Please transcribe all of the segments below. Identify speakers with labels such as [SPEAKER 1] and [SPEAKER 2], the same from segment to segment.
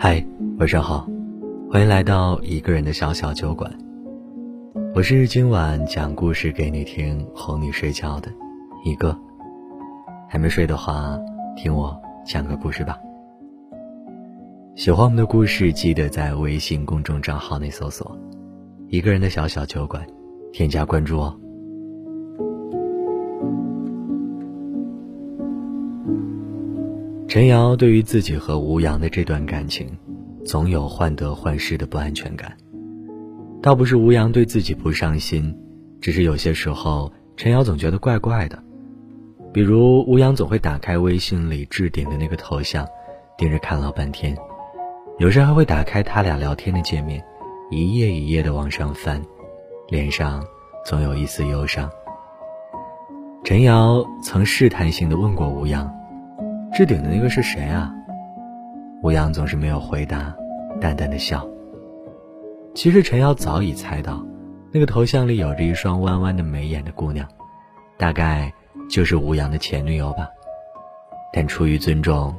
[SPEAKER 1] 嗨，晚上好，欢迎来到一个人的小小酒馆。我是今晚讲故事给你听、哄你睡觉的一个。还没睡的话，听我讲个故事吧。喜欢我们的故事，记得在微信公众账号内搜索“一个人的小小酒馆”，添加关注哦。陈瑶对于自己和吴阳的这段感情，总有患得患失的不安全感。倒不是吴阳对自己不上心，只是有些时候陈瑶总觉得怪怪的。比如吴阳总会打开微信里置顶的那个头像，盯着看老半天；有时还会打开他俩聊天的界面，一页一页的往上翻，脸上总有一丝忧伤。陈瑶曾试探性的问过吴阳。置顶的那个是谁啊？吴阳总是没有回答，淡淡的笑。其实陈瑶早已猜到，那个头像里有着一双弯弯的眉眼的姑娘，大概就是吴阳的前女友吧。但出于尊重，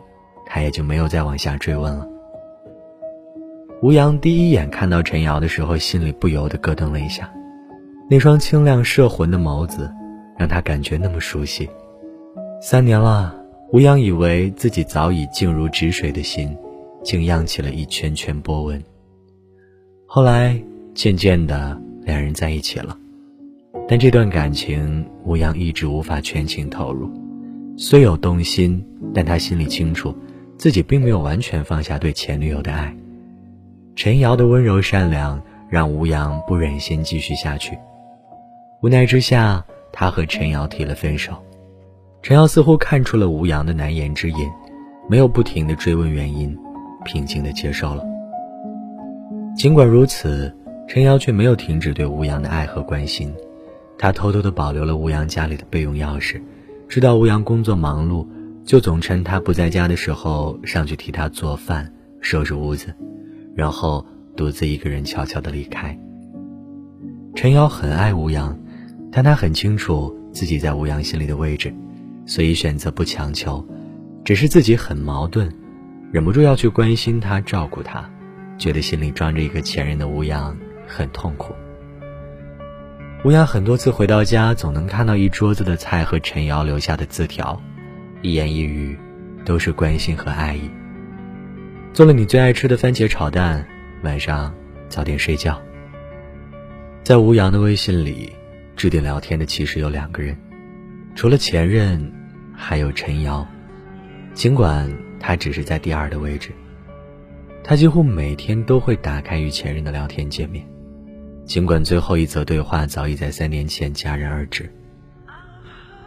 [SPEAKER 1] 他也就没有再往下追问了。吴阳第一眼看到陈瑶的时候，心里不由得咯噔了一下，那双清亮摄魂的眸子，让他感觉那么熟悉。三年了。吴阳以为自己早已静如止水的心，竟漾起了一圈圈波纹。后来，渐渐的，两人在一起了。但这段感情，吴阳一直无法全情投入。虽有动心，但他心里清楚，自己并没有完全放下对前女友的爱。陈瑶的温柔善良，让吴阳不忍心继续下去。无奈之下，他和陈瑶提了分手。陈瑶似乎看出了吴阳的难言之隐，没有不停的追问原因，平静的接受了。尽管如此，陈瑶却没有停止对吴阳的爱和关心，她偷偷的保留了吴阳家里的备用钥匙，知道吴阳工作忙碌，就总趁他不在家的时候上去替他做饭、收拾屋子，然后独自一个人悄悄的离开。陈瑶很爱吴阳，但她很清楚自己在吴阳心里的位置。所以选择不强求，只是自己很矛盾，忍不住要去关心他、照顾他，觉得心里装着一个前任的吴阳很痛苦。吴阳很多次回到家，总能看到一桌子的菜和陈瑶留下的字条，一言一语都是关心和爱意。做了你最爱吃的番茄炒蛋，晚上早点睡觉。在吴阳的微信里，置顶聊天的其实有两个人，除了前任。还有陈瑶，尽管他只是在第二的位置，他几乎每天都会打开与前任的聊天界面，尽管最后一则对话早已在三年前戛然而止，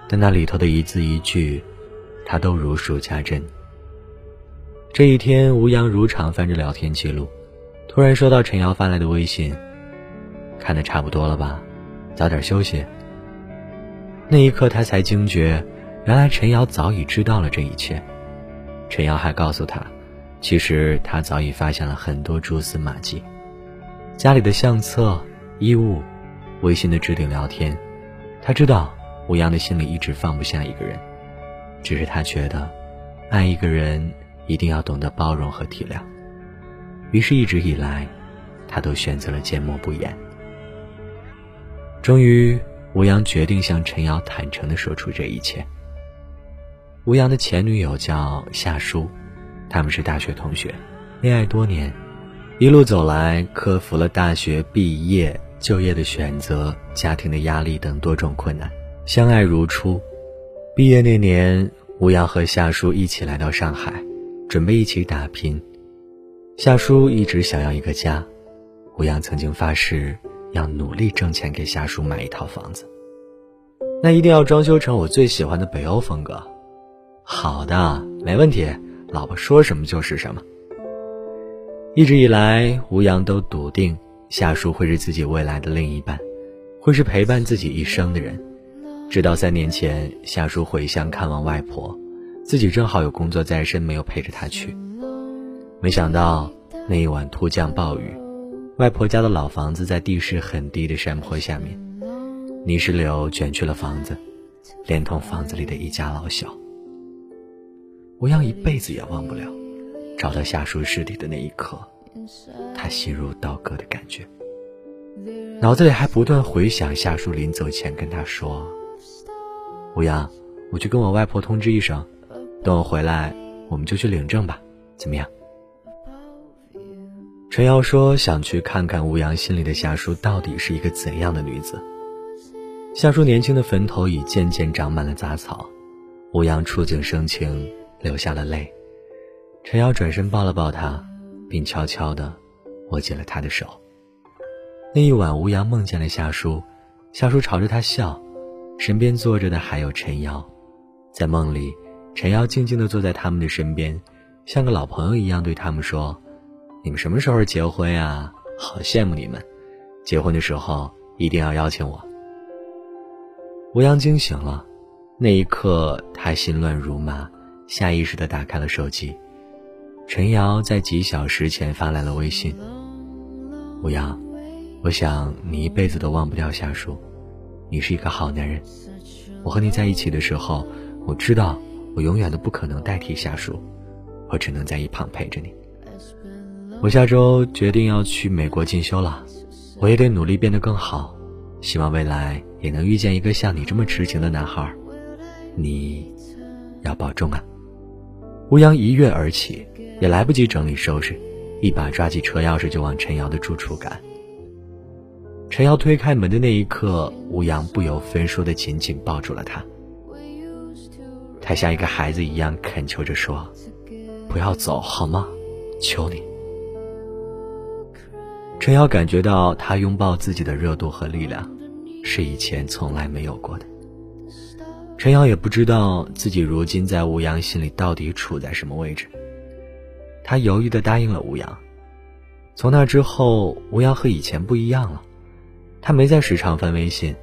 [SPEAKER 1] 但那里头的一字一句，他都如数家珍。这一天，吴阳如常翻着聊天记录，突然收到陈瑶发来的微信：“看的差不多了吧，早点休息。”那一刻，他才惊觉。原来陈瑶早已知道了这一切，陈瑶还告诉他，其实他早已发现了很多蛛丝马迹，家里的相册、衣物、微信的置顶聊天，他知道吴阳的心里一直放不下一个人，只是他觉得，爱一个人一定要懂得包容和体谅，于是一直以来，他都选择了缄默不言。终于，吴阳决定向陈瑶坦诚地说出这一切。吴阳的前女友叫夏舒，他们是大学同学，恋爱多年，一路走来，克服了大学毕业、就业的选择、家庭的压力等多种困难，相爱如初。毕业那年，吴阳和夏舒一起来到上海，准备一起打拼。夏舒一直想要一个家，吴阳曾经发誓要努力挣钱给夏舒买一套房子，那一定要装修成我最喜欢的北欧风格。好的，没问题。老婆说什么就是什么。一直以来，吴阳都笃定夏叔会是自己未来的另一半，会是陪伴自己一生的人。直到三年前，夏叔回乡看望外婆，自己正好有工作在身，没有陪着她去。没想到那一晚突降暴雨，外婆家的老房子在地势很低的山坡下面，泥石流卷去了房子，连同房子里的一家老小。吴阳一辈子也忘不了，找到夏树尸体的那一刻，他心如刀割的感觉，脑子里还不断回想夏树临走前跟他说：“吴阳，我去跟我外婆通知一声，等我回来，我们就去领证吧，怎么样？”陈瑶说：“想去看看吴阳心里的夏树到底是一个怎样的女子。”夏树年轻的坟头已渐渐长满了杂草，吴阳触景生情，流下了泪。陈瑶转身抱了抱他，并悄悄地握紧了他的手。那一晚，吴阳梦见了夏叔，夏叔朝着他笑，身边坐着的还有陈瑶。在梦里，陈瑶静静地坐在他们的身边，像个老朋友一样对他们说。你们什么时候结婚呀？好羡慕你们，结婚的时候一定要邀请我。吴阳惊醒了，那一刻他心乱如麻，下意识的打开了手机。陈瑶在几小时前发来了微信：“吴阳，我想你一辈子都忘不掉夏树，你是一个好男人。我和你在一起的时候，我知道我永远都不可能代替夏树，我只能在一旁陪着你。”我下周决定要去美国进修了，我也得努力变得更好，希望未来也能遇见一个像你这么痴情的男孩。你要保重啊！吴阳一跃而起，也来不及整理收拾，一把抓起车钥匙就往陈瑶的住处赶。陈瑶推开门的那一刻，吴阳不由分说的紧紧抱住了她，他像一个孩子一样恳求着说：“不要走好吗？求你。”陈瑶感觉到他拥抱自己的热度和力量，是以前从来没有过的。陈瑶也不知道自己如今在吴阳心里到底处在什么位置。他犹豫地答应了吴阳。从那之后，吴阳和以前不一样了，他没再时常翻微信，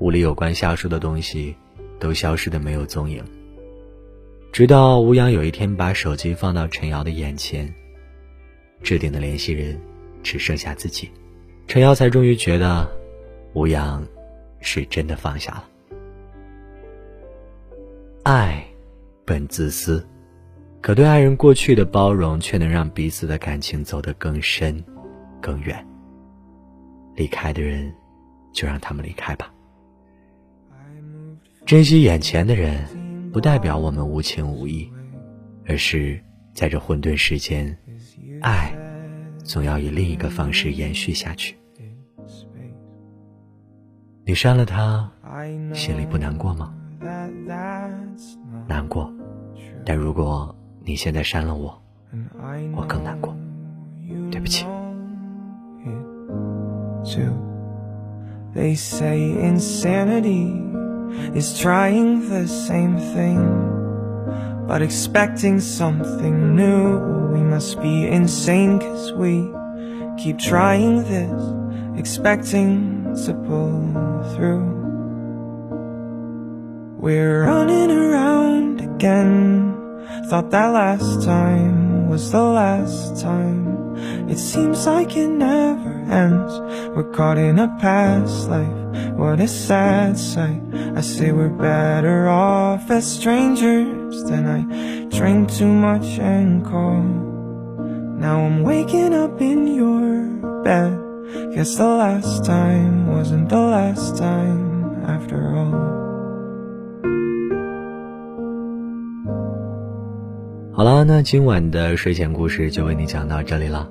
[SPEAKER 1] 屋里有关夏树的东西都消失的没有踪影。直到吴阳有一天把手机放到陈瑶的眼前，置顶的联系人。只剩下自己，陈瑶才终于觉得，吴阳是真的放下了。爱本自私，可对爱人过去的包容，却能让彼此的感情走得更深、更远。离开的人，就让他们离开吧。珍惜眼前的人，不代表我们无情无义，而是在这混沌世间，爱。总要以另一个方式延续下去。你删了他，心里不难过吗？难过，但如果你现在删了我，我更难过。对不起。
[SPEAKER 2] But expecting something new We must be insane cause we keep trying this Expecting to pull through We're running around again. Thought that last time was the last time. It seems like it never ends. We're caught in a past life. What a sad sight. I say we're better off as strangers Then I drink too much and call Now I'm waking up in your bed. Guess the last time wasn't the last time after all
[SPEAKER 1] 好了，那今晚的睡前故事就为你讲到这里了。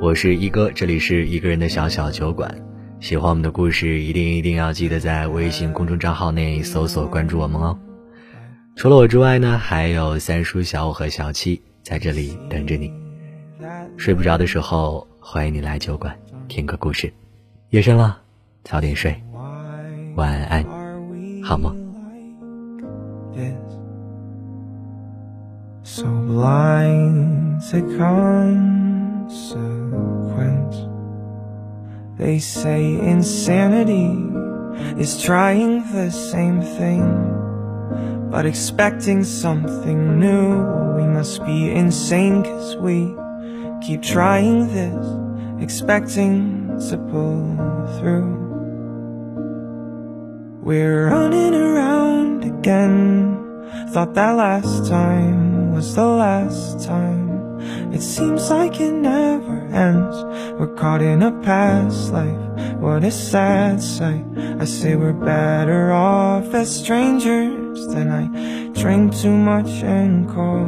[SPEAKER 1] 我是一哥，这里是一个人的小小酒馆。喜欢我们的故事，一定一定要记得在微信公众账号内搜索关注我们哦。除了我之外呢，还有三叔、小五和小七在这里等着你。睡不着的时候，欢迎你来酒馆听个故事。夜深了，早点睡，晚安，好梦。
[SPEAKER 2] So blind to consequence They say insanity is trying the same thing But expecting something new. We must be insane cause we keep trying this Expecting to pull through. We're running around again. Thought that last time was the last time It seems like it never ends. We're caught in a past life. What a sad sight. I say we're better off as strangers. Than I drink too much and call.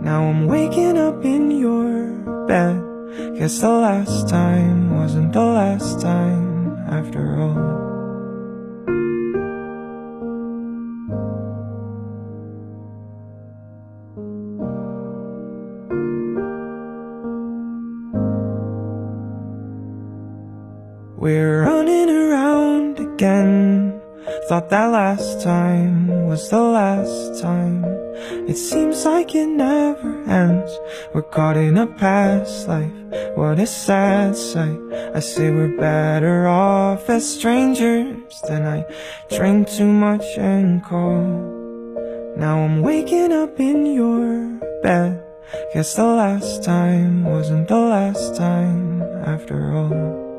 [SPEAKER 2] Now I'm waking up in your bed. Guess the last time wasn't the last time after all. That last time was the last time. It seems like it never ends. We're caught in a past life. What a sad sight. I say we're better off as strangers. Then I drink too much and call. Now I'm waking up in your bed. Guess the last time wasn't the last time after all.